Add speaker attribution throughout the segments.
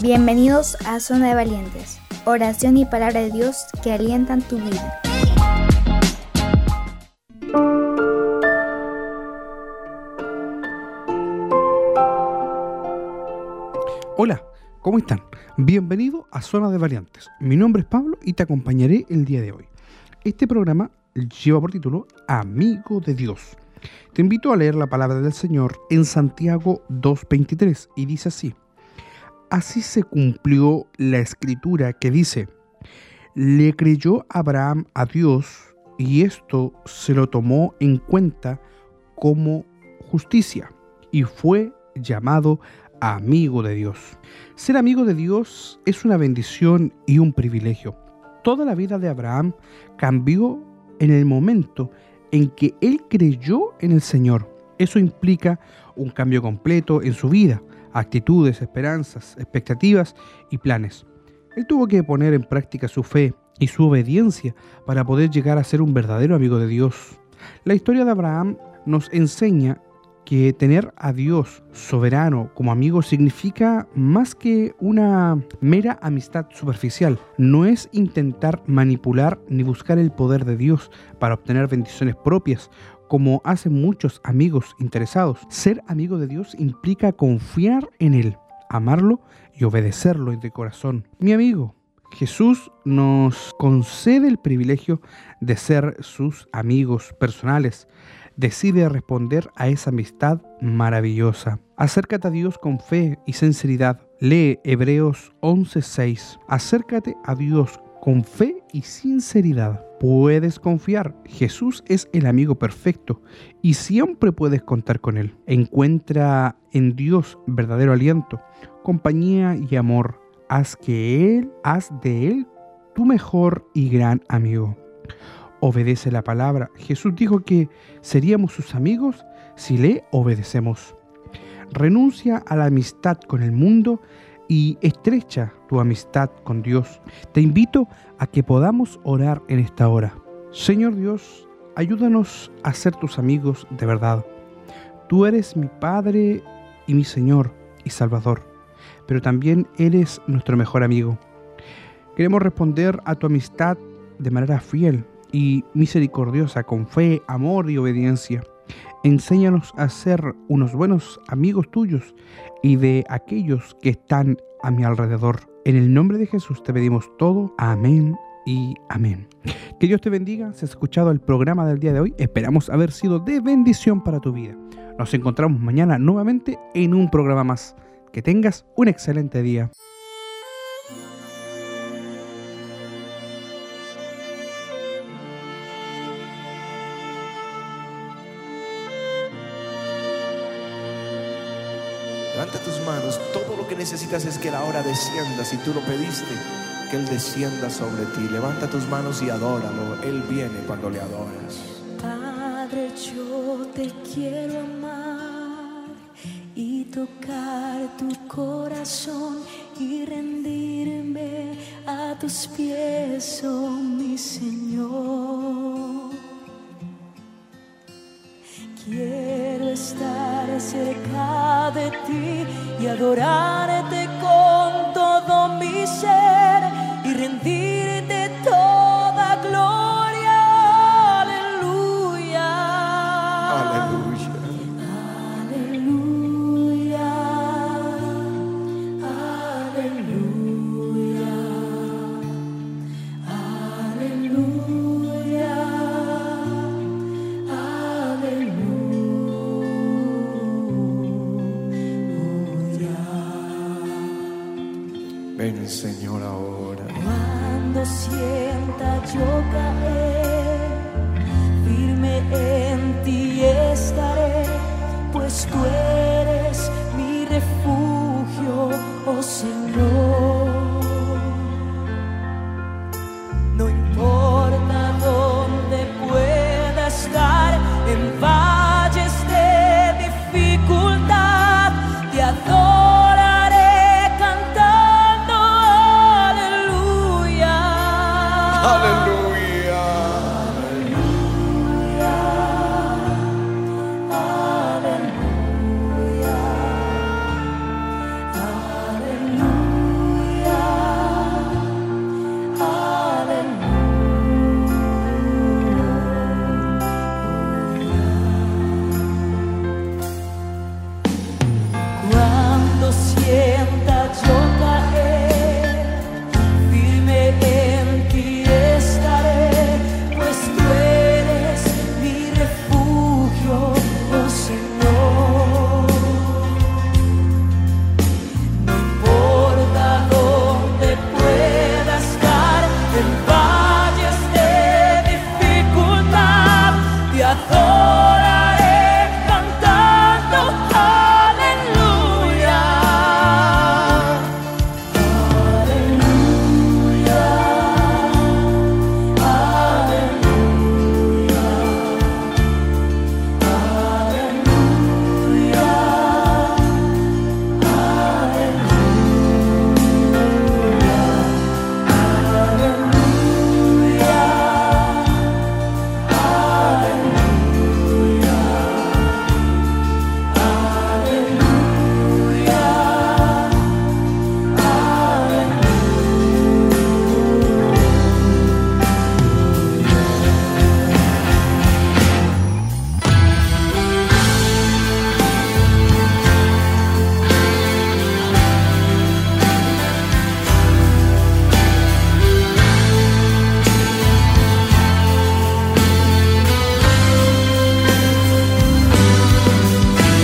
Speaker 1: Bienvenidos a Zona de Valientes, oración y palabra de Dios que alientan tu vida.
Speaker 2: Hola, ¿cómo están? Bienvenido a Zona de Valientes. Mi nombre es Pablo y te acompañaré el día de hoy. Este programa lleva por título Amigo de Dios. Te invito a leer la palabra del Señor en Santiago 2.23 y dice así. Así se cumplió la escritura que dice, le creyó Abraham a Dios y esto se lo tomó en cuenta como justicia y fue llamado amigo de Dios. Ser amigo de Dios es una bendición y un privilegio. Toda la vida de Abraham cambió en el momento en que él creyó en el Señor. Eso implica un cambio completo en su vida actitudes, esperanzas, expectativas y planes. Él tuvo que poner en práctica su fe y su obediencia para poder llegar a ser un verdadero amigo de Dios. La historia de Abraham nos enseña que tener a Dios soberano como amigo significa más que una mera amistad superficial. No es intentar manipular ni buscar el poder de Dios para obtener bendiciones propias como hacen muchos amigos interesados. Ser amigo de Dios implica confiar en Él, amarlo y obedecerlo de corazón. Mi amigo, Jesús nos concede el privilegio de ser sus amigos personales. Decide responder a esa amistad maravillosa. Acércate a Dios con fe y sinceridad. Lee Hebreos 11:6. Acércate a Dios con fe y sinceridad. Puedes confiar, Jesús es el amigo perfecto y siempre puedes contar con Él. Encuentra en Dios verdadero aliento, compañía y amor. Haz que Él, haz de Él tu mejor y gran amigo. Obedece la palabra. Jesús dijo que seríamos sus amigos si le obedecemos. Renuncia a la amistad con el mundo y estrecha tu amistad con Dios. Te invito a que podamos orar en esta hora. Señor Dios, ayúdanos a ser tus amigos de verdad. Tú eres mi Padre y mi Señor y Salvador, pero también eres nuestro mejor amigo. Queremos responder a tu amistad de manera fiel y misericordiosa, con fe, amor y obediencia. Enséñanos a ser unos buenos amigos tuyos y de aquellos que están a mi alrededor. En el nombre de Jesús te pedimos todo. Amén y amén. Que Dios te bendiga. Si has escuchado el programa del día de hoy, esperamos haber sido de bendición para tu vida. Nos encontramos mañana nuevamente en un programa más. Que tengas un excelente día.
Speaker 3: Necesitas es que la hora descienda. Si tú lo pediste, que Él descienda sobre ti. Levanta tus manos y adóralo. Él viene cuando le adoras.
Speaker 4: Padre, yo te quiero amar y tocar tu corazón y rendirme a tus pies, oh mi Señor. Quiero estar cerca de ti y adorarte
Speaker 3: Ven, Señor, ahora.
Speaker 4: Cuando sienta yo caer, firme en ti estaré, pues tú eres mi refugio, oh Señor. Hallelujah.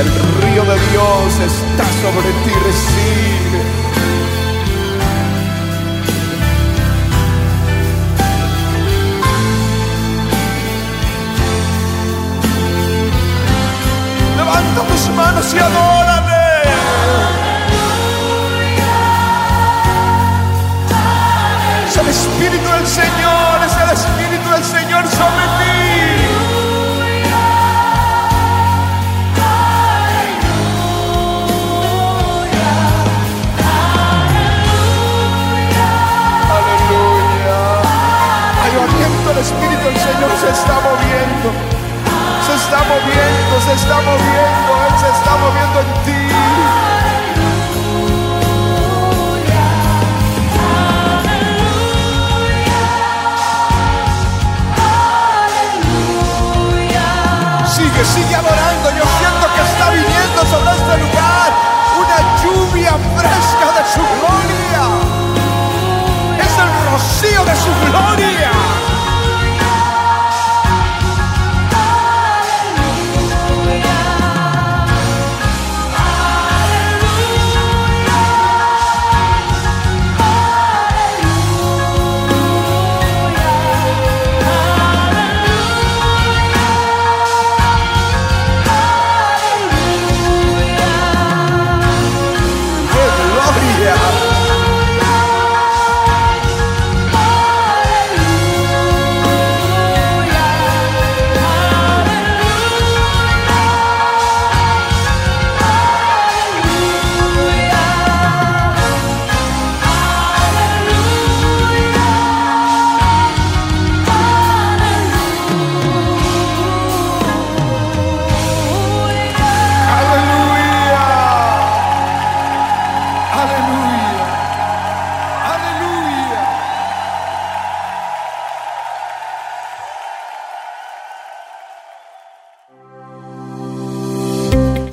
Speaker 3: El río de Dios está sobre ti, recibe. Levanta tus manos y adórale. Se está moviendo. Se está moviendo, se está moviendo. Él se está moviendo en ti.